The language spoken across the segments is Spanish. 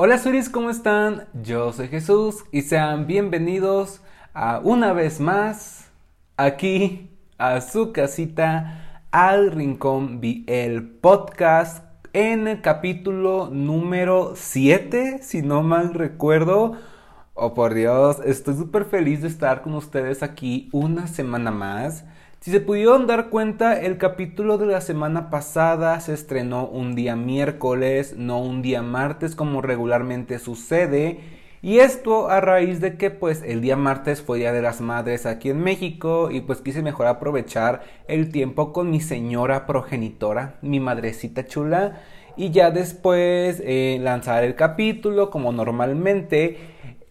Hola Suris, ¿cómo están? Yo soy Jesús y sean bienvenidos a una vez más aquí a su casita al Rincón el Podcast en el capítulo número 7, si no mal recuerdo. Oh por Dios, estoy súper feliz de estar con ustedes aquí una semana más. Si se pudieron dar cuenta, el capítulo de la semana pasada se estrenó un día miércoles, no un día martes como regularmente sucede. Y esto a raíz de que pues el día martes fue Día de las Madres aquí en México y pues quise mejor aprovechar el tiempo con mi señora progenitora, mi madrecita chula. Y ya después eh, lanzar el capítulo como normalmente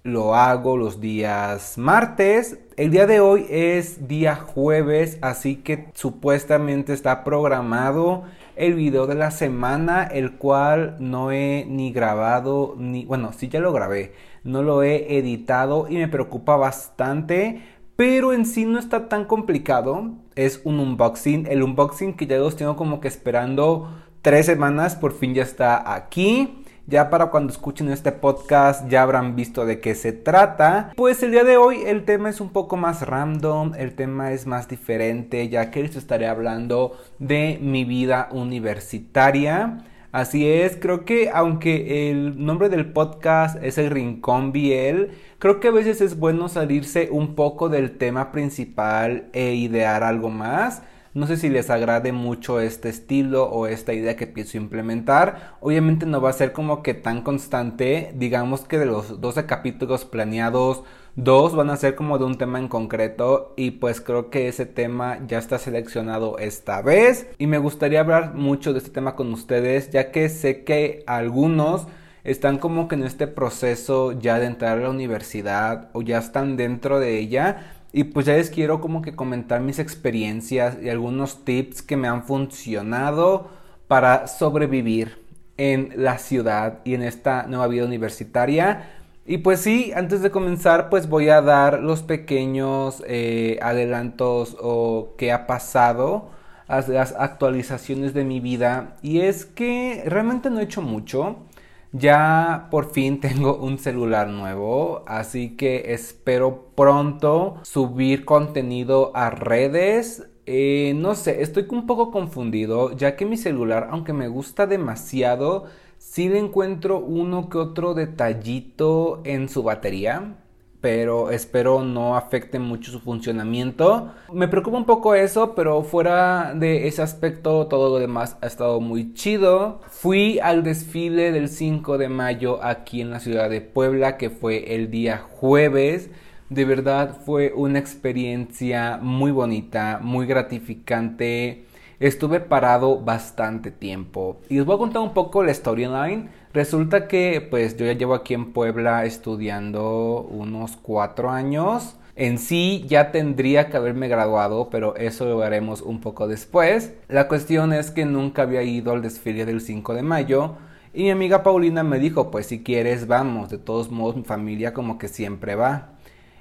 lo hago los días martes. El día de hoy es día jueves, así que supuestamente está programado el video de la semana, el cual no he ni grabado, ni, bueno, sí ya lo grabé, no lo he editado y me preocupa bastante, pero en sí no está tan complicado. Es un unboxing, el unboxing que ya los tengo como que esperando tres semanas, por fin ya está aquí. Ya para cuando escuchen este podcast ya habrán visto de qué se trata. Pues el día de hoy el tema es un poco más random, el tema es más diferente, ya que les estaré hablando de mi vida universitaria. Así es, creo que aunque el nombre del podcast es el Rincón Biel, creo que a veces es bueno salirse un poco del tema principal e idear algo más. No sé si les agrade mucho este estilo o esta idea que pienso implementar. Obviamente no va a ser como que tan constante. Digamos que de los 12 capítulos planeados, dos van a ser como de un tema en concreto. Y pues creo que ese tema ya está seleccionado esta vez. Y me gustaría hablar mucho de este tema con ustedes, ya que sé que algunos están como que en este proceso ya de entrar a la universidad o ya están dentro de ella y pues ya les quiero como que comentar mis experiencias y algunos tips que me han funcionado para sobrevivir en la ciudad y en esta nueva vida universitaria. Y pues sí, antes de comenzar pues voy a dar los pequeños eh, adelantos o qué ha pasado, las actualizaciones de mi vida. Y es que realmente no he hecho mucho. Ya por fin tengo un celular nuevo, así que espero pronto subir contenido a redes. Eh, no sé, estoy un poco confundido, ya que mi celular, aunque me gusta demasiado, sí le encuentro uno que otro detallito en su batería pero espero no afecte mucho su funcionamiento. Me preocupa un poco eso, pero fuera de ese aspecto, todo lo demás ha estado muy chido. Fui al desfile del 5 de mayo aquí en la ciudad de Puebla, que fue el día jueves. De verdad fue una experiencia muy bonita, muy gratificante. Estuve parado bastante tiempo. Y les voy a contar un poco la storyline Resulta que pues yo ya llevo aquí en Puebla estudiando unos cuatro años. En sí ya tendría que haberme graduado, pero eso lo haremos un poco después. La cuestión es que nunca había ido al desfile del 5 de mayo. Y mi amiga Paulina me dijo, pues si quieres vamos, de todos modos mi familia como que siempre va.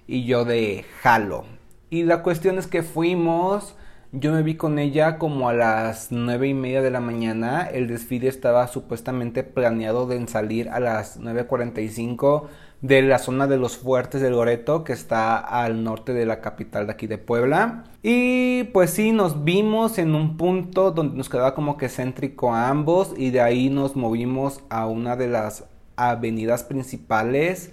Y yo de jalo. Y la cuestión es que fuimos, yo me vi con ella como a las nueve y media de la mañana. El desfile estaba supuestamente planeado de salir a las 9.45 de la zona de los fuertes de Loreto, que está al norte de la capital de aquí de Puebla. Y pues sí, nos vimos en un punto donde nos quedaba como que céntrico a ambos y de ahí nos movimos a una de las avenidas principales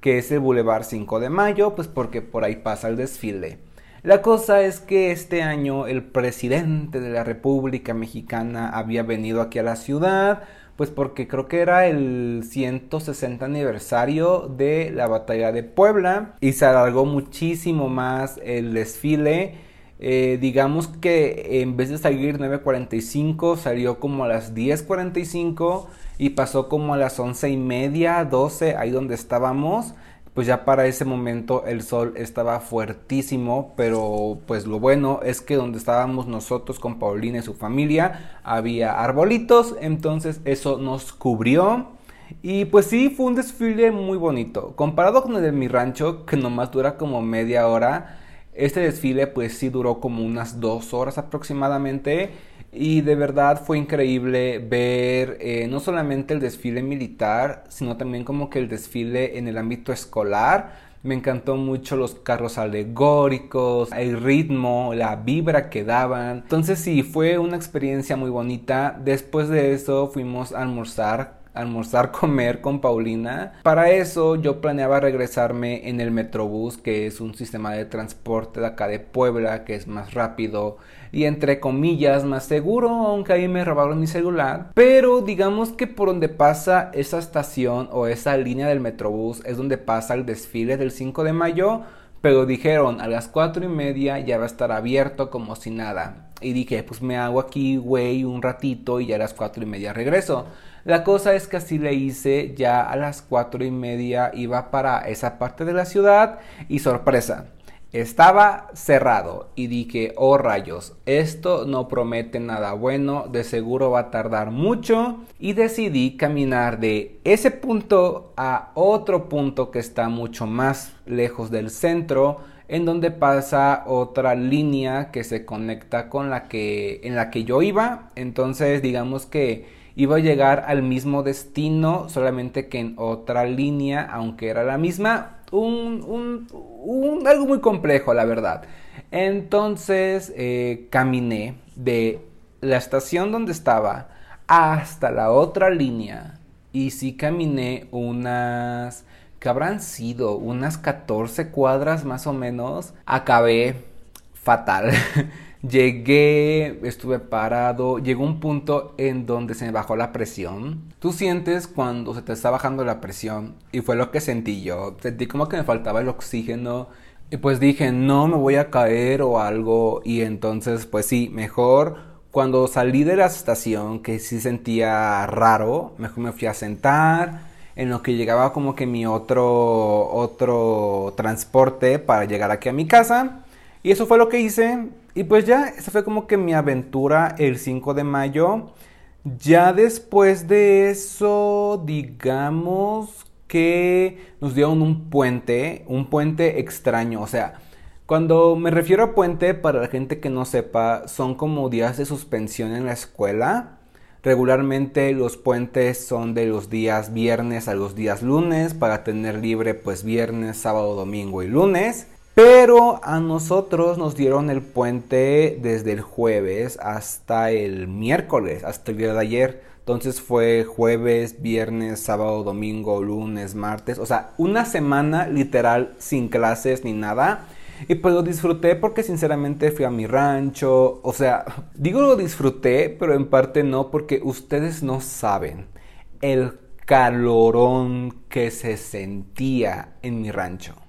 que es el Boulevard 5 de Mayo, pues porque por ahí pasa el desfile. La cosa es que este año el presidente de la República Mexicana había venido aquí a la ciudad, pues porque creo que era el 160 aniversario de la batalla de Puebla y se alargó muchísimo más el desfile. Eh, digamos que en vez de salir 9.45 salió como a las 10.45 y pasó como a las 11 y media, 12, ahí donde estábamos pues ya para ese momento el sol estaba fuertísimo, pero pues lo bueno es que donde estábamos nosotros con Paulina y su familia había arbolitos, entonces eso nos cubrió. Y pues sí, fue un desfile muy bonito. Comparado con el de mi rancho, que nomás dura como media hora, este desfile pues sí duró como unas dos horas aproximadamente. Y de verdad fue increíble ver eh, no solamente el desfile militar, sino también como que el desfile en el ámbito escolar. Me encantó mucho los carros alegóricos, el ritmo, la vibra que daban. Entonces sí, fue una experiencia muy bonita. Después de eso fuimos a almorzar almorzar, comer con Paulina. Para eso yo planeaba regresarme en el Metrobús, que es un sistema de transporte de acá de Puebla, que es más rápido y entre comillas más seguro, aunque ahí me robaron mi celular. Pero digamos que por donde pasa esa estación o esa línea del Metrobús es donde pasa el desfile del 5 de mayo. Pero dijeron a las 4 y media ya va a estar abierto como si nada. Y dije, pues me hago aquí, güey, un ratito y ya a las 4 y media regreso. La cosa es que así le hice, ya a las cuatro y media iba para esa parte de la ciudad y sorpresa, estaba cerrado y dije, oh rayos, esto no promete nada bueno, de seguro va a tardar mucho y decidí caminar de ese punto a otro punto que está mucho más lejos del centro en donde pasa otra línea que se conecta con la que en la que yo iba entonces digamos que iba a llegar al mismo destino, solamente que en otra línea, aunque era la misma. Un, un, algo muy complejo, la verdad. Entonces eh, caminé de la estación donde estaba hasta la otra línea. Y sí caminé unas... que habrán sido? Unas 14 cuadras más o menos. Acabé fatal. Llegué, estuve parado, llegó un punto en donde se me bajó la presión. Tú sientes cuando se te está bajando la presión y fue lo que sentí yo. Sentí como que me faltaba el oxígeno y pues dije, no me voy a caer o algo y entonces pues sí, mejor cuando salí de la estación que sí sentía raro, mejor me fui a sentar en lo que llegaba como que mi otro otro transporte para llegar aquí a mi casa y eso fue lo que hice. Y pues ya, esa fue como que mi aventura el 5 de mayo. Ya después de eso, digamos que nos dieron un puente, un puente extraño. O sea, cuando me refiero a puente, para la gente que no sepa, son como días de suspensión en la escuela. Regularmente los puentes son de los días viernes a los días lunes para tener libre pues viernes, sábado, domingo y lunes. Pero a nosotros nos dieron el puente desde el jueves hasta el miércoles, hasta el día de ayer. Entonces fue jueves, viernes, sábado, domingo, lunes, martes. O sea, una semana literal sin clases ni nada. Y pues lo disfruté porque sinceramente fui a mi rancho. O sea, digo lo disfruté, pero en parte no porque ustedes no saben el calorón que se sentía en mi rancho.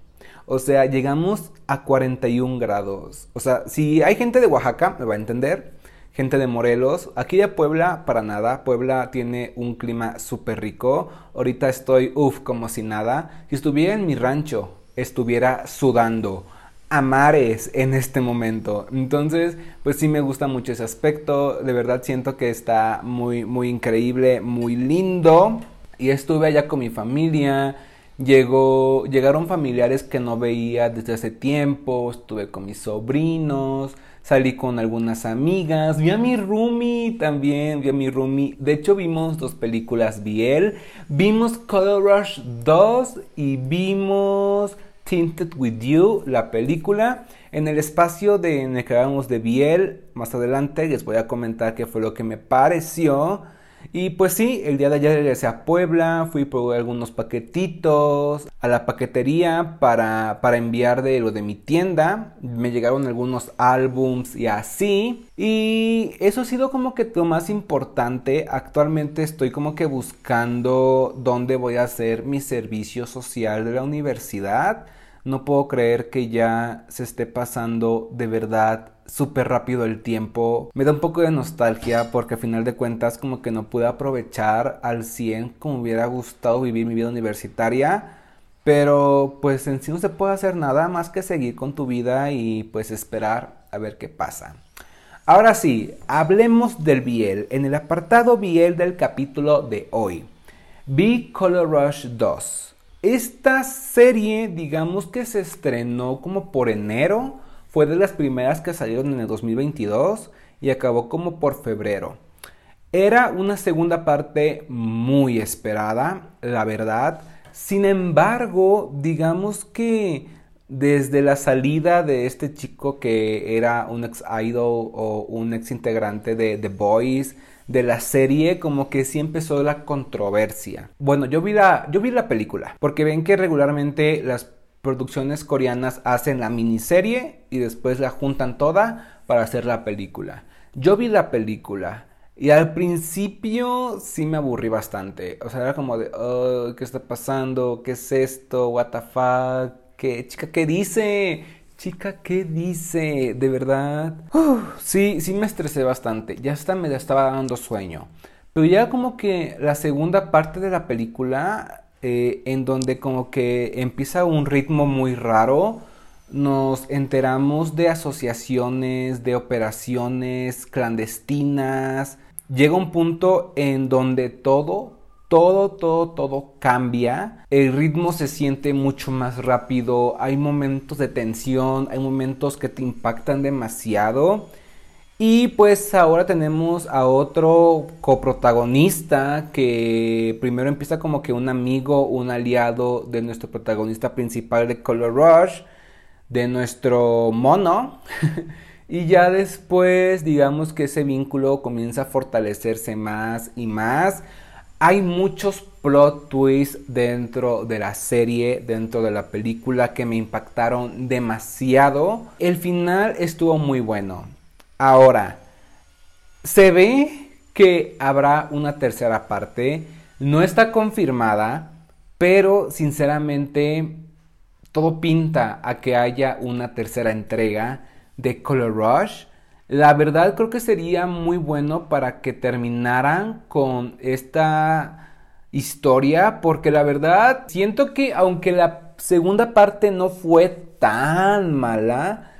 O sea, llegamos a 41 grados. O sea, si hay gente de Oaxaca, me va a entender. Gente de Morelos. Aquí de Puebla, para nada. Puebla tiene un clima súper rico. Ahorita estoy, uff, como si nada. Si estuviera en mi rancho, estuviera sudando a mares en este momento. Entonces, pues sí me gusta mucho ese aspecto. De verdad siento que está muy, muy increíble, muy lindo. Y estuve allá con mi familia Llegó, llegaron familiares que no veía desde hace tiempo, estuve con mis sobrinos, salí con algunas amigas, vi a mi roomie también, vi a mi roomie. De hecho vimos dos películas Biel, vimos Color Rush 2 y vimos Tinted With You, la película. En el espacio de, en el que hablamos de Biel, más adelante les voy a comentar qué fue lo que me pareció. Y pues sí, el día de ayer regresé a Puebla, fui por algunos paquetitos a la paquetería para, para enviar de lo de mi tienda. Me llegaron algunos álbums y así. Y eso ha sido como que lo más importante. Actualmente estoy como que buscando dónde voy a hacer mi servicio social de la universidad. No puedo creer que ya se esté pasando de verdad súper rápido el tiempo. Me da un poco de nostalgia porque a final de cuentas como que no pude aprovechar al 100 como hubiera gustado vivir mi vida universitaria. Pero pues en sí no se puede hacer nada más que seguir con tu vida y pues esperar a ver qué pasa. Ahora sí, hablemos del Biel en el apartado Biel del capítulo de hoy. B Color Rush 2. Esta serie, digamos que se estrenó como por enero, fue de las primeras que salieron en el 2022 y acabó como por febrero. Era una segunda parte muy esperada, la verdad. Sin embargo, digamos que desde la salida de este chico que era un ex idol o un ex integrante de The Boys, de la serie, como que sí empezó la controversia. Bueno, yo vi la, yo vi la película, porque ven que regularmente las producciones coreanas hacen la miniserie y después la juntan toda para hacer la película. Yo vi la película. Y al principio sí me aburrí bastante. O sea, era como de, oh, ¿qué está pasando? ¿Qué es esto? ¿What the fuck? ¿Qué, chica, qué dice? Chica, ¿qué dice? De verdad. sí, sí me estresé bastante. Ya hasta me estaba dando sueño. Pero ya como que la segunda parte de la película, eh, en donde como que empieza un ritmo muy raro, nos enteramos de asociaciones, de operaciones clandestinas. Llega un punto en donde todo todo, todo, todo cambia. El ritmo se siente mucho más rápido. Hay momentos de tensión, hay momentos que te impactan demasiado. Y pues ahora tenemos a otro coprotagonista que primero empieza como que un amigo, un aliado de nuestro protagonista principal de Color Rush, de nuestro mono. y ya después digamos que ese vínculo comienza a fortalecerse más y más hay muchos plot twists dentro de la serie, dentro de la película que me impactaron demasiado. El final estuvo muy bueno. Ahora, se ve que habrá una tercera parte. No está confirmada, pero sinceramente todo pinta a que haya una tercera entrega de Color Rush. La verdad creo que sería muy bueno para que terminaran con esta historia, porque la verdad siento que aunque la segunda parte no fue tan mala,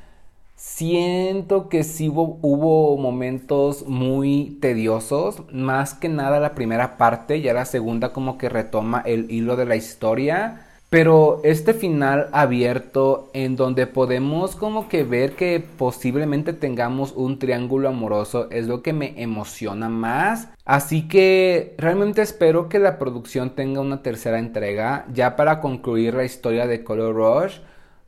siento que sí hubo, momentos muy tediosos, más que nada la primera parte, ya la segunda como que retoma el hilo de la historia. Pero este final abierto en donde podemos como que ver que posiblemente tengamos un triángulo amoroso es lo que me emociona más. Así que realmente espero que la producción tenga una tercera entrega ya para concluir la historia de Color Rush.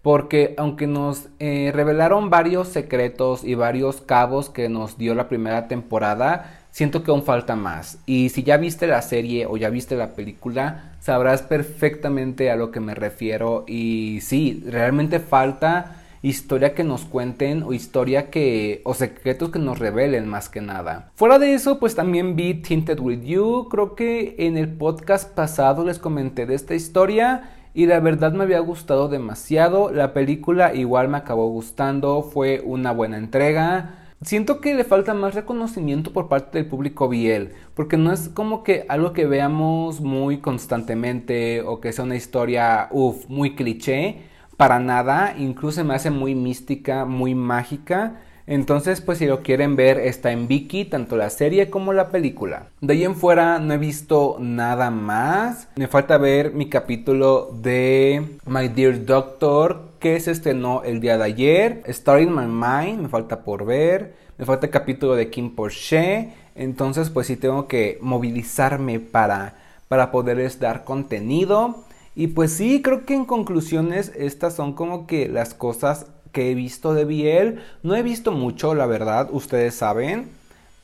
Porque aunque nos eh, revelaron varios secretos y varios cabos que nos dio la primera temporada, siento que aún falta más. Y si ya viste la serie o ya viste la película, sabrás perfectamente a lo que me refiero. Y sí, realmente falta historia que nos cuenten o historia que o secretos que nos revelen más que nada. Fuera de eso, pues también vi Tinted with You. Creo que en el podcast pasado les comenté de esta historia y la verdad me había gustado demasiado. La película igual me acabó gustando, fue una buena entrega. Siento que le falta más reconocimiento por parte del público Biel, porque no es como que algo que veamos muy constantemente o que sea una historia, uff, muy cliché, para nada, incluso me hace muy mística, muy mágica. Entonces, pues si lo quieren ver, está en Viki, tanto la serie como la película. De ahí en fuera no he visto nada más. Me falta ver mi capítulo de My Dear Doctor, que se estrenó el día de ayer. Story in My Mind, me falta por ver. Me falta el capítulo de Kim Porsche. Entonces, pues sí tengo que movilizarme para, para poderles dar contenido. Y pues sí, creo que en conclusiones estas son como que las cosas que he visto de Biel. No he visto mucho, la verdad, ustedes saben.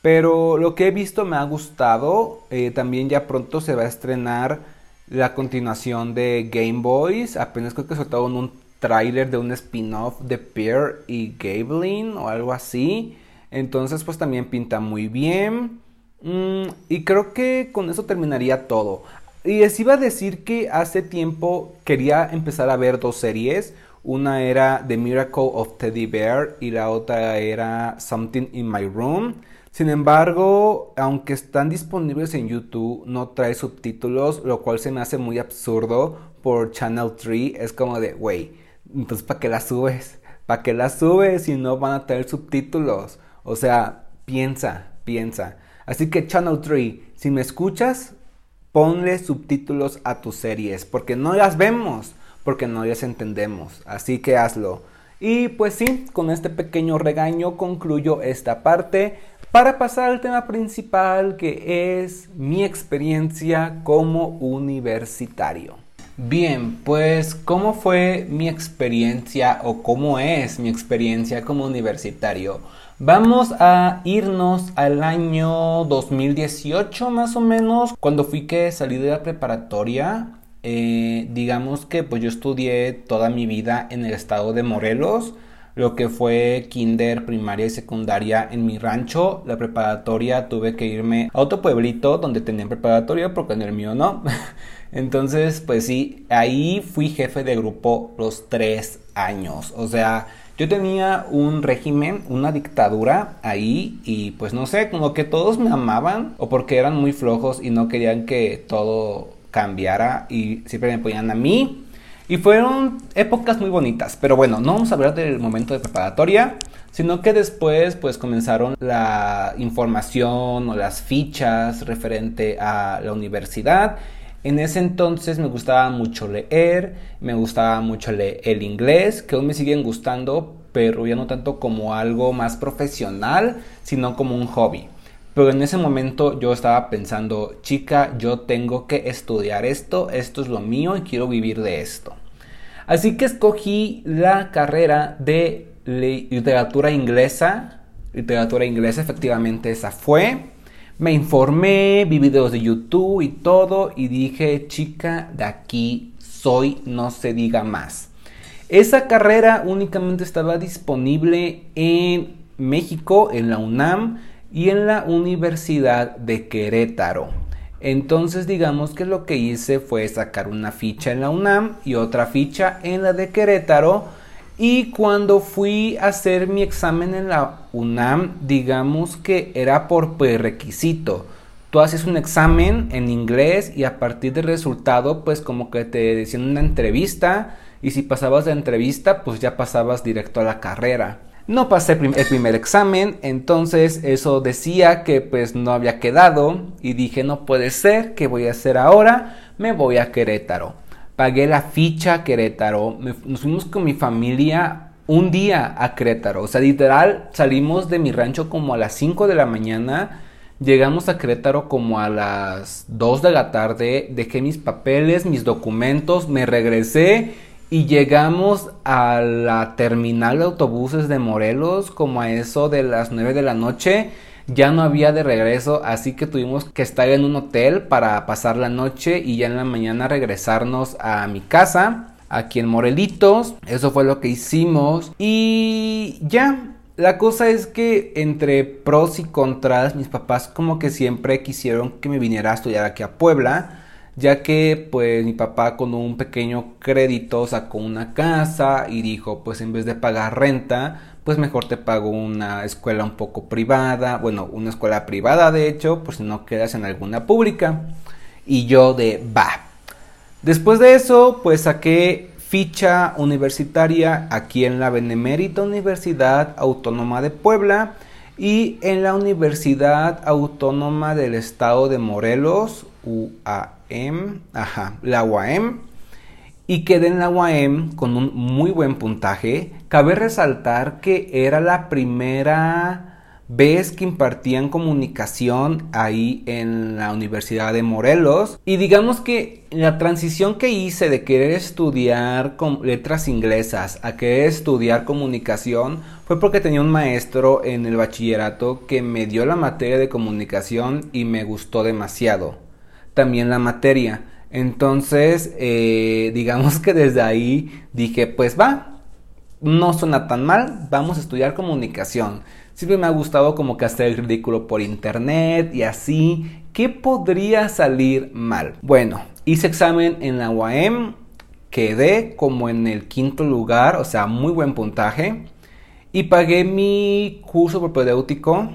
Pero lo que he visto me ha gustado. Eh, también ya pronto se va a estrenar la continuación de Game Boys. Apenas creo que soltaron un tráiler de un spin-off de Pierre y Gablin o algo así. Entonces pues también pinta muy bien. Mm, y creo que con eso terminaría todo. Y les iba a decir que hace tiempo quería empezar a ver dos series. Una era The Miracle of Teddy Bear y la otra era Something in My Room. Sin embargo, aunque están disponibles en YouTube, no trae subtítulos, lo cual se me hace muy absurdo por Channel 3. Es como de, wey, entonces ¿para qué la subes? ¿Para qué la subes si no van a traer subtítulos? O sea, piensa, piensa. Así que Channel 3, si me escuchas, ponle subtítulos a tus series, porque no las vemos porque no las entendemos. Así que hazlo. Y pues sí, con este pequeño regaño concluyo esta parte para pasar al tema principal que es mi experiencia como universitario. Bien, pues ¿cómo fue mi experiencia o cómo es mi experiencia como universitario? Vamos a irnos al año 2018 más o menos, cuando fui que salí de la preparatoria. Eh, digamos que pues yo estudié toda mi vida en el estado de Morelos, lo que fue kinder, primaria y secundaria en mi rancho. La preparatoria tuve que irme a otro pueblito donde tenían preparatoria porque en el mío no. Entonces, pues sí, ahí fui jefe de grupo los tres años. O sea, yo tenía un régimen, una dictadura ahí y pues no sé, como que todos me amaban o porque eran muy flojos y no querían que todo cambiara y siempre me ponían a mí. Y fueron épocas muy bonitas, pero bueno, no vamos a hablar del momento de preparatoria, sino que después pues comenzaron la información o las fichas referente a la universidad en ese entonces me gustaba mucho leer, me gustaba mucho leer el inglés, que aún me siguen gustando, pero ya no tanto como algo más profesional, sino como un hobby. Pero en ese momento yo estaba pensando, chica, yo tengo que estudiar esto, esto es lo mío y quiero vivir de esto. Así que escogí la carrera de literatura inglesa. Literatura inglesa, efectivamente esa fue. Me informé, vi videos de YouTube y todo y dije, chica, de aquí soy, no se diga más. Esa carrera únicamente estaba disponible en México, en la UNAM y en la Universidad de Querétaro. Entonces digamos que lo que hice fue sacar una ficha en la UNAM y otra ficha en la de Querétaro y cuando fui a hacer mi examen en la UNAM, digamos que era por prerequisito. Tú haces un examen en inglés y a partir del resultado, pues como que te decían una entrevista y si pasabas de entrevista, pues ya pasabas directo a la carrera. No pasé el primer examen, entonces eso decía que pues no había quedado y dije no puede ser, ¿qué voy a hacer ahora? Me voy a Querétaro pagué la ficha a Querétaro, nos fuimos con mi familia un día a Querétaro, o sea, literal salimos de mi rancho como a las 5 de la mañana, llegamos a Querétaro como a las 2 de la tarde, dejé mis papeles, mis documentos, me regresé y llegamos a la terminal de autobuses de Morelos como a eso de las 9 de la noche ya no había de regreso, así que tuvimos que estar en un hotel para pasar la noche y ya en la mañana regresarnos a mi casa, aquí en Morelitos. Eso fue lo que hicimos y ya. La cosa es que entre pros y contras, mis papás como que siempre quisieron que me viniera a estudiar aquí a Puebla ya que pues mi papá con un pequeño crédito sacó una casa y dijo pues en vez de pagar renta pues mejor te pago una escuela un poco privada, bueno, una escuela privada de hecho, por si no quedas en alguna pública. Y yo de va. Después de eso, pues saqué ficha universitaria aquí en la Benemérita Universidad Autónoma de Puebla y en la Universidad Autónoma del Estado de Morelos, UAM, ajá, la UAM y quedé en la UAM con un muy buen puntaje. Cabe resaltar que era la primera vez que impartían comunicación ahí en la Universidad de Morelos. Y digamos que la transición que hice de querer estudiar letras inglesas a querer estudiar comunicación fue porque tenía un maestro en el bachillerato que me dio la materia de comunicación y me gustó demasiado. También la materia. Entonces, eh, digamos que desde ahí dije, pues va, no suena tan mal, vamos a estudiar comunicación. Siempre me ha gustado como que hacer el ridículo por internet y así. ¿Qué podría salir mal? Bueno, hice examen en la UAM, quedé como en el quinto lugar, o sea, muy buen puntaje. Y pagué mi curso propedéutico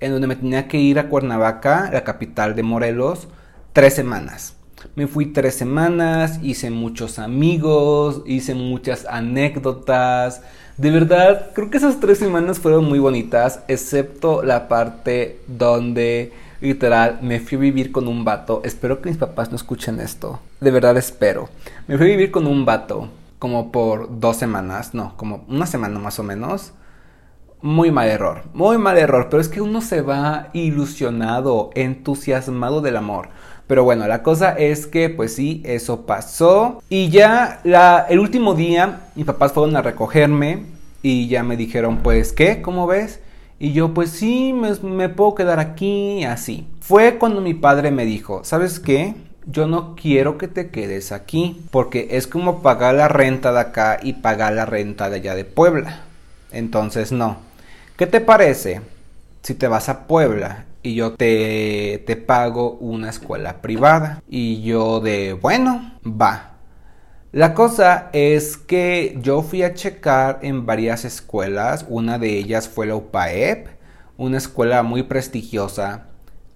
en donde me tenía que ir a Cuernavaca, la capital de Morelos, tres semanas. Me fui tres semanas, hice muchos amigos, hice muchas anécdotas. De verdad, creo que esas tres semanas fueron muy bonitas, excepto la parte donde literal me fui a vivir con un vato. Espero que mis papás no escuchen esto. De verdad espero. Me fui a vivir con un vato como por dos semanas, no, como una semana más o menos. Muy mal error, muy mal error, pero es que uno se va ilusionado, entusiasmado del amor. Pero bueno, la cosa es que pues sí, eso pasó. Y ya el último día, mis papás fueron a recogerme y ya me dijeron pues, ¿qué? ¿Cómo ves? Y yo pues sí, me, me puedo quedar aquí, así. Fue cuando mi padre me dijo, ¿sabes qué? yo no quiero que te quedes aquí, porque es como pagar la renta de acá y pagar la renta de allá de Puebla. Entonces no. ¿Qué te parece si te vas a Puebla y yo te, te pago una escuela privada? Y yo de, bueno, va. La cosa es que yo fui a checar en varias escuelas, una de ellas fue la UPAEP, una escuela muy prestigiosa,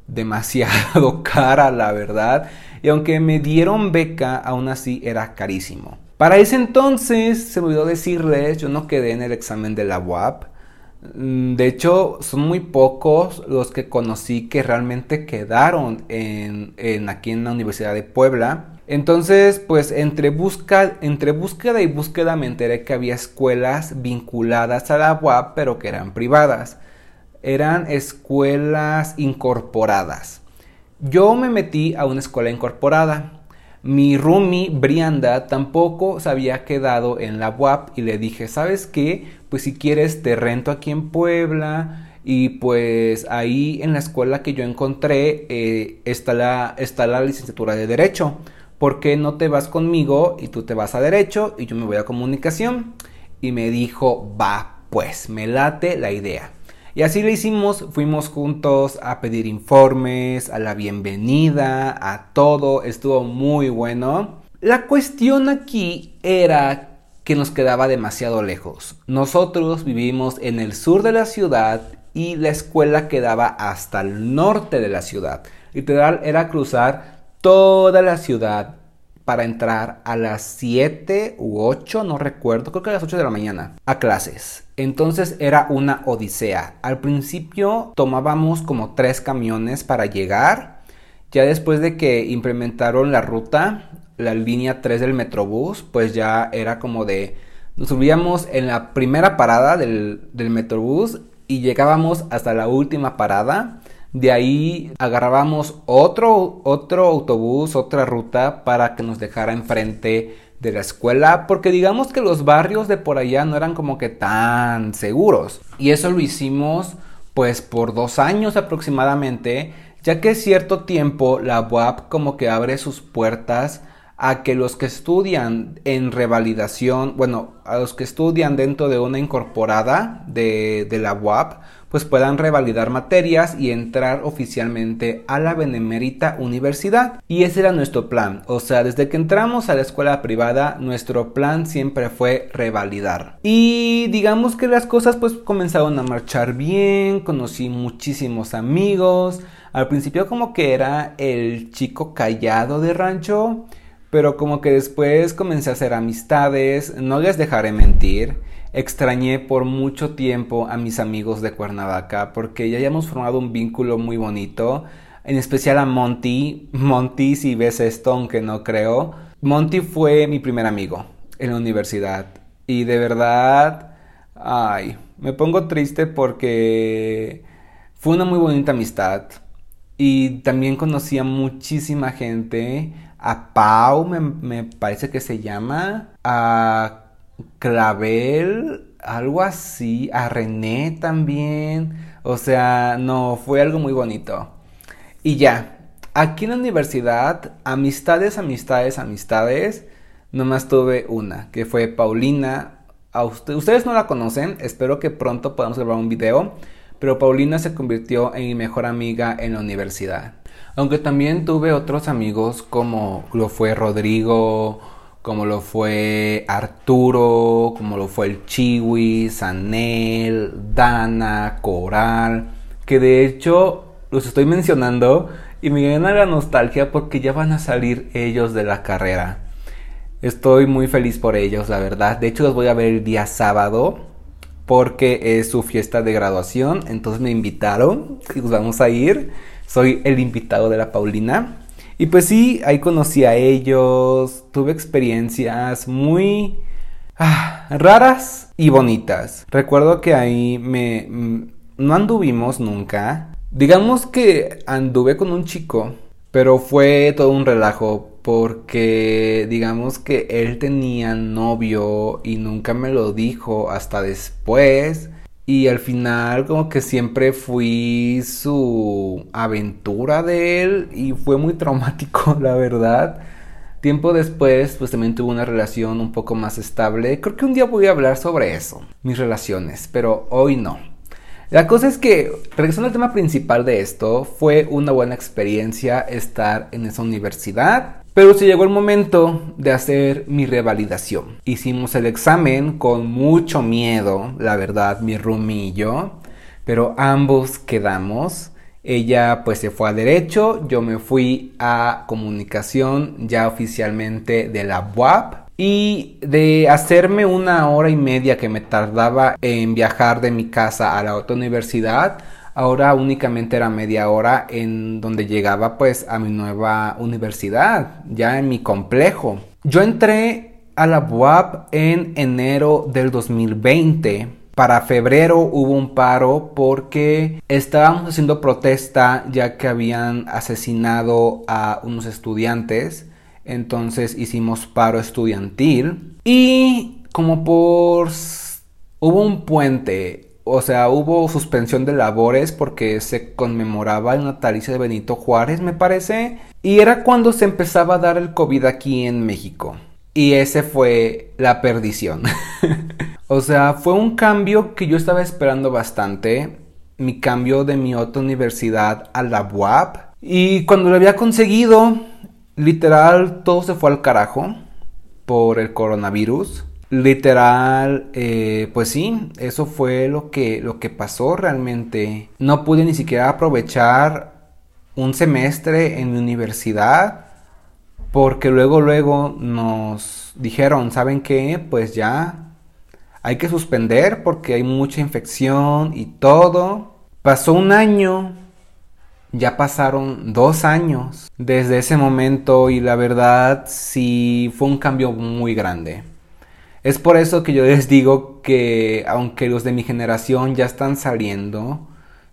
demasiado cara la verdad, y aunque me dieron beca, aún así era carísimo. Para ese entonces, se me olvidó decirles, yo no quedé en el examen de la UAP. Mm, de hecho, son muy pocos los que conocí que realmente quedaron en, aquí en la Universidad de Puebla. Entonces, pues entre, entre búsqueda y búsqueda me enteré que había escuelas vinculadas a la UAP, pero que eran privadas. Eran escuelas incorporadas. Yo me metí a una escuela incorporada. Mi roomie, Brianda, tampoco se había quedado en la UAP y le dije, ¿sabes qué? Pues si quieres te rento aquí en Puebla y pues ahí en la escuela que yo encontré eh, está, la, está la licenciatura de Derecho. ¿Por qué no te vas conmigo y tú te vas a Derecho y yo me voy a Comunicación? Y me dijo, va, pues me late la idea. Y así lo hicimos, fuimos juntos a pedir informes, a la bienvenida, a todo, estuvo muy bueno. La cuestión aquí era que nos quedaba demasiado lejos. Nosotros vivimos en el sur de la ciudad y la escuela quedaba hasta el norte de la ciudad. Literal era cruzar toda la ciudad para entrar a las 7 u 8, no recuerdo, creo que a las 8 de la mañana, a clases. Entonces era una odisea. Al principio tomábamos como tres camiones para llegar. Ya después de que implementaron la ruta, la línea 3 del Metrobús, pues ya era como de... Nos subíamos en la primera parada del, del Metrobús y llegábamos hasta la última parada de ahí agarrábamos otro, otro autobús, otra ruta para que nos dejara enfrente de la escuela, porque digamos que los barrios de por allá no eran como que tan seguros. Y eso lo hicimos pues por dos años aproximadamente, ya que cierto tiempo la UAP como que abre sus puertas a que los que estudian en revalidación, bueno, a los que estudian dentro de una incorporada de, de la UAP, pues puedan revalidar materias y entrar oficialmente a la Benemérita Universidad. Y ese era nuestro plan. O sea, desde que entramos a la escuela privada, nuestro plan siempre fue revalidar. Y digamos que las cosas pues comenzaron a marchar bien, conocí muchísimos amigos. Al principio como que era el chico callado de rancho, pero como que después comencé a hacer amistades, no les dejaré mentir extrañé por mucho tiempo a mis amigos de Cuernavaca porque ya habíamos formado un vínculo muy bonito, en especial a Monty. Monty, si ves esto, aunque no creo, Monty fue mi primer amigo en la universidad y de verdad, ay, me pongo triste porque fue una muy bonita amistad y también conocí a muchísima gente, a Pau me, me parece que se llama, a Clavel, algo así, a René también. O sea, no, fue algo muy bonito. Y ya, aquí en la universidad, amistades, amistades, amistades, nomás tuve una, que fue Paulina. Ustedes no la conocen, espero que pronto podamos grabar un video, pero Paulina se convirtió en mi mejor amiga en la universidad. Aunque también tuve otros amigos como lo fue Rodrigo, como lo fue Arturo, como lo fue el Chiwi, Sanel, Dana, Coral, que de hecho los estoy mencionando y me llena la nostalgia porque ya van a salir ellos de la carrera. Estoy muy feliz por ellos, la verdad. De hecho, los voy a ver el día sábado porque es su fiesta de graduación. Entonces me invitaron y nos vamos a ir. Soy el invitado de la Paulina. Y pues sí, ahí conocí a ellos, tuve experiencias muy, ah, raras y bonitas. Recuerdo que ahí me... Mm, no anduvimos nunca. Digamos que anduve con un chico, pero fue todo un relajo porque digamos que él tenía novio y nunca me lo dijo hasta después. Y al final como que siempre fui su aventura de él y fue muy traumático, la verdad. Tiempo después, pues también tuve una relación un poco más estable. Creo que un día voy a hablar sobre eso, mis relaciones, pero hoy no. La cosa es que, regresando al tema principal de esto, fue una buena experiencia estar en esa universidad. Pero se llegó el momento de hacer mi revalidación. Hicimos el examen con mucho miedo, la verdad, mi roomie y yo, pero ambos quedamos. Ella pues se fue a derecho, yo me fui a comunicación ya oficialmente de la UAP y de hacerme una hora y media que me tardaba en viajar de mi casa a la otra universidad Ahora únicamente era media hora en donde llegaba pues a mi nueva universidad, ya en mi complejo. Yo entré a la UAP en enero del 2020. Para febrero hubo un paro porque estábamos haciendo protesta ya que habían asesinado a unos estudiantes. Entonces hicimos paro estudiantil. Y como por... Hubo un puente o sea, hubo suspensión de labores porque se conmemoraba el natalicio de Benito Juárez, me parece. Y era cuando se empezaba a dar el COVID aquí en México. Y ese fue la perdición. o sea, fue un cambio que yo estaba esperando bastante. Mi cambio de mi otra universidad a la UAP. Y cuando lo había conseguido, literal, todo se fue al carajo por el coronavirus. Literal, eh, pues sí, eso fue lo que, lo que pasó realmente. No pude ni siquiera aprovechar un semestre en mi universidad porque luego, luego nos dijeron, ¿saben qué? Pues ya hay que suspender porque hay mucha infección y todo. Pasó un año, ya pasaron dos años desde ese momento y la verdad sí fue un cambio muy grande. Es por eso que yo les digo que aunque los de mi generación ya están saliendo,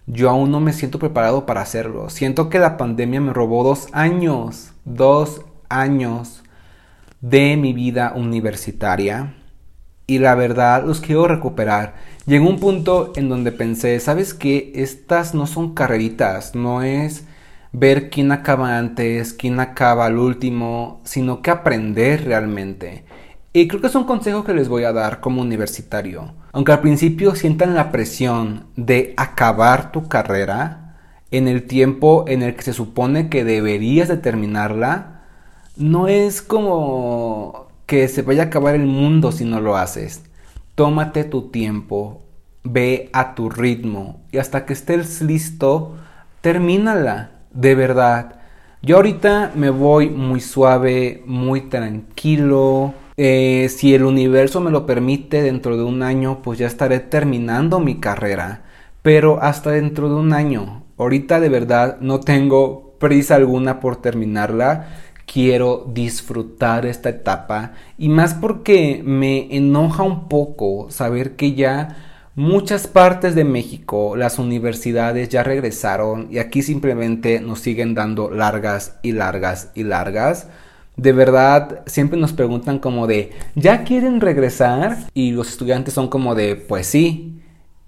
yo aún no me siento preparado para hacerlo. Siento que la pandemia me robó dos años, dos años de mi vida universitaria y la verdad los quiero recuperar. Llegó un punto en donde pensé, ¿sabes qué? Estas no son carreritas, no es ver quién acaba antes, quién acaba al último, sino que aprender realmente. Y creo que es un consejo que les voy a dar como universitario. Aunque al principio sientan la presión de acabar tu carrera en el tiempo en el que se supone que deberías de terminarla, no es como que se vaya a acabar el mundo si no lo haces. Tómate tu tiempo, ve a tu ritmo y hasta que estés listo, termínala, de verdad. Yo ahorita me voy muy suave, muy tranquilo, eh, si el universo me lo permite, dentro de un año, pues ya estaré terminando mi carrera. Pero hasta dentro de un año. Ahorita de verdad no tengo prisa alguna por terminarla. Quiero disfrutar esta etapa. Y más porque me enoja un poco saber que ya muchas partes de México, las universidades ya regresaron y aquí simplemente nos siguen dando largas y largas y largas de verdad siempre nos preguntan como de, ¿ya quieren regresar? Y los estudiantes son como de, pues sí.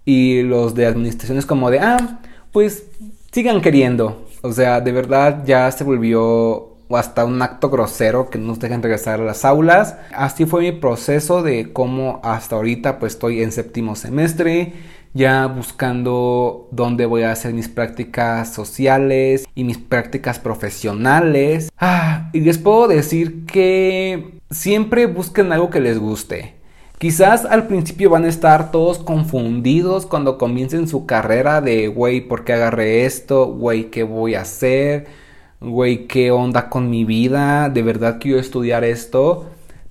Y los de administraciones como de, ah, pues sigan queriendo. O sea, de verdad ya se volvió hasta un acto grosero que nos dejen regresar a las aulas. Así fue mi proceso de cómo hasta ahorita pues estoy en séptimo semestre ya buscando dónde voy a hacer mis prácticas sociales y mis prácticas profesionales. Ah, y les puedo decir que siempre busquen algo que les guste. Quizás al principio van a estar todos confundidos cuando comiencen su carrera de, güey, ¿por qué agarré esto? Güey, ¿qué voy a hacer? Güey, ¿qué onda con mi vida? ¿De verdad quiero estudiar esto?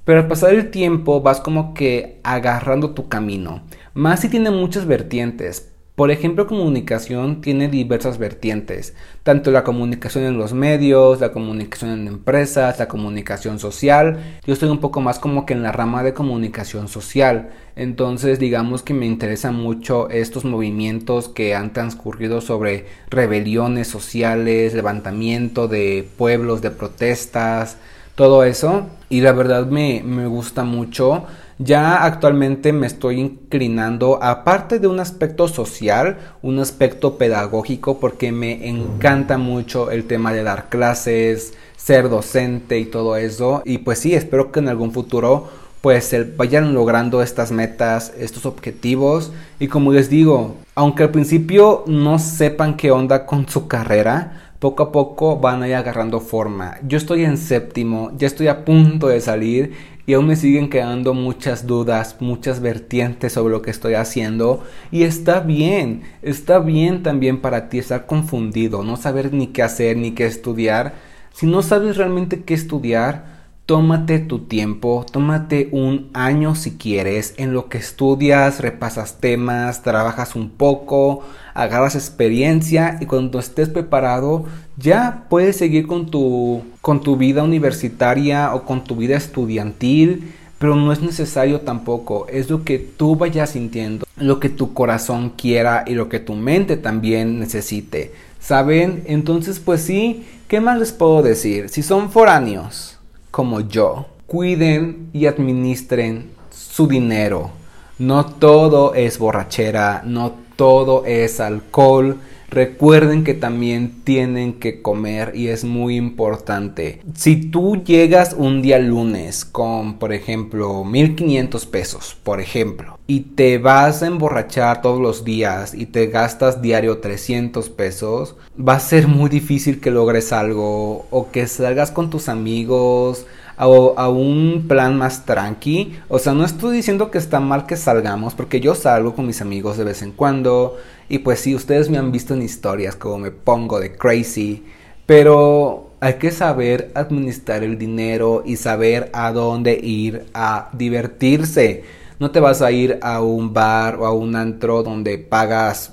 Pero al pasar el tiempo vas como que agarrando tu camino. Más si tiene muchas vertientes. Por ejemplo, comunicación tiene diversas vertientes, tanto la comunicación en los medios, la comunicación en empresas, la comunicación social. Yo estoy un poco más como que en la rama de comunicación social, entonces digamos que me interesan mucho estos movimientos que han transcurrido sobre rebeliones sociales, levantamiento de pueblos, de protestas, todo eso. Y la verdad me, me gusta mucho ya actualmente me estoy inclinando, aparte de un aspecto social, un aspecto pedagógico, porque me encanta mucho el tema de dar clases, ser docente y todo eso. Y pues sí, espero que en algún futuro pues vayan logrando estas metas, estos objetivos. Y como les digo, aunque al principio no sepan qué onda con su carrera, poco a poco van a ir agarrando forma. Yo estoy en séptimo, ya estoy a punto de salir y aún me siguen quedando muchas dudas, muchas vertientes sobre lo que estoy haciendo y está bien, está bien también para ti estar confundido, no saber ni qué hacer ni qué estudiar. Si no sabes realmente qué estudiar, tómate tu tiempo, tómate un año si quieres en lo que estudias, repasas temas, trabajas un poco, agarras experiencia y cuando estés preparado ya puedes seguir con tu, con tu vida universitaria o con tu vida estudiantil. Pero no es necesario tampoco, es lo que tú vayas sintiendo, lo que tu corazón quiera y lo que tu mente también necesite. ¿Saben? Entonces, pues sí, ¿qué más les puedo decir? Si son foráneos, como yo. Cuiden y administren su dinero. No todo es borrachera, no todo es alcohol. Recuerden que también tienen que comer y es muy importante. Si tú llegas un día lunes con, por ejemplo, 1500 pesos, por ejemplo, y te vas a emborrachar todos los días y te gastas diario 300 pesos, va a ser muy difícil que logres algo o que salgas con tus amigos a, un plan más tranqui. O sea, no estoy diciendo que está mal que salgamos, porque yo salgo con mis amigos de vez en cuando. Y pues sí, ustedes me han visto en historias como me pongo de crazy. Pero hay que saber administrar el dinero y saber a dónde ir a divertirse. No te vas a ir a un bar o a un antro donde pagas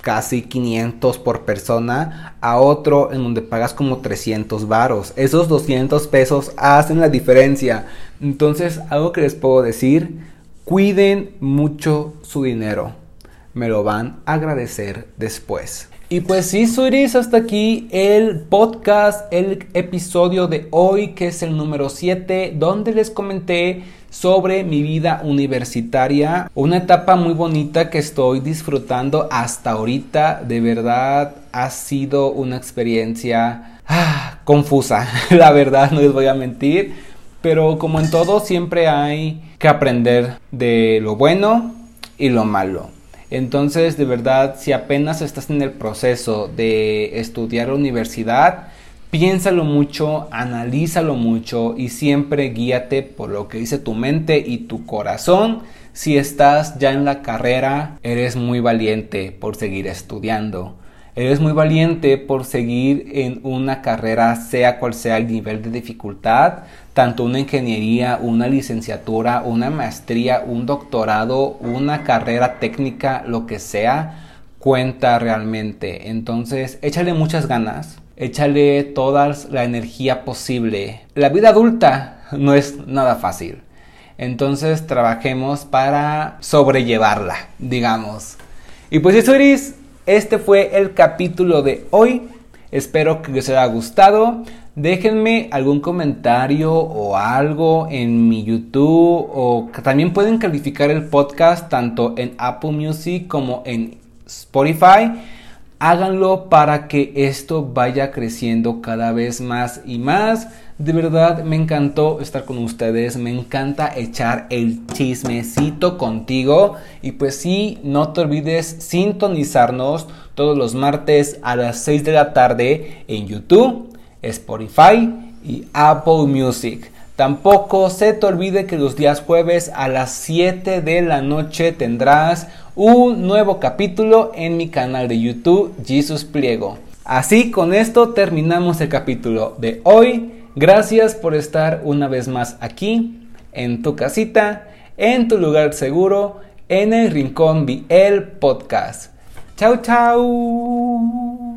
casi 500 por persona a otro en donde pagas como 300 varos. Esos 200 pesos hacen la diferencia. Entonces, algo que les puedo decir, cuiden mucho su dinero. Me lo van a agradecer después. Y pues sí, Suris, hasta aquí el podcast, el episodio de hoy, que es el número 7, donde les comenté sobre mi vida universitaria. Una etapa muy bonita que estoy disfrutando hasta ahorita. De verdad ha sido una experiencia ah, confusa. La verdad, no les voy a mentir. Pero como en todo, siempre hay que aprender de lo bueno y lo malo. Entonces, de verdad, si apenas estás en el proceso de estudiar la universidad, Piénsalo mucho, analízalo mucho y siempre guíate por lo que dice tu mente y tu corazón. Si estás ya en la carrera, eres muy valiente por seguir estudiando. Eres muy valiente por seguir en una carrera, sea cual sea el nivel de dificultad, tanto una ingeniería, una licenciatura, una maestría, un doctorado, una carrera técnica, lo que sea, cuenta realmente. Entonces, échale muchas ganas échale toda la energía posible. La vida adulta no es nada fácil. Entonces trabajemos para sobrellevarla, digamos. Y pues eso, Iris, este fue el capítulo de hoy. Espero que les haya gustado. Déjenme algún comentario o algo en mi YouTube o también pueden calificar el podcast tanto en Apple Music como en Spotify. Háganlo para que esto vaya creciendo cada vez más y más. De verdad me encantó estar con ustedes, me encanta echar el chismecito contigo. Y pues sí, no te olvides sintonizarnos todos los martes a las 6 de la tarde en YouTube, Spotify y Apple Music. Tampoco se te olvide que los días jueves a las 7 de la noche tendrás un nuevo capítulo en mi canal de YouTube Jesus Pliego. Así con esto terminamos el capítulo de hoy. Gracias por estar una vez más aquí, en tu casita, en tu lugar seguro, en el Rincón el Podcast. Chau, chau.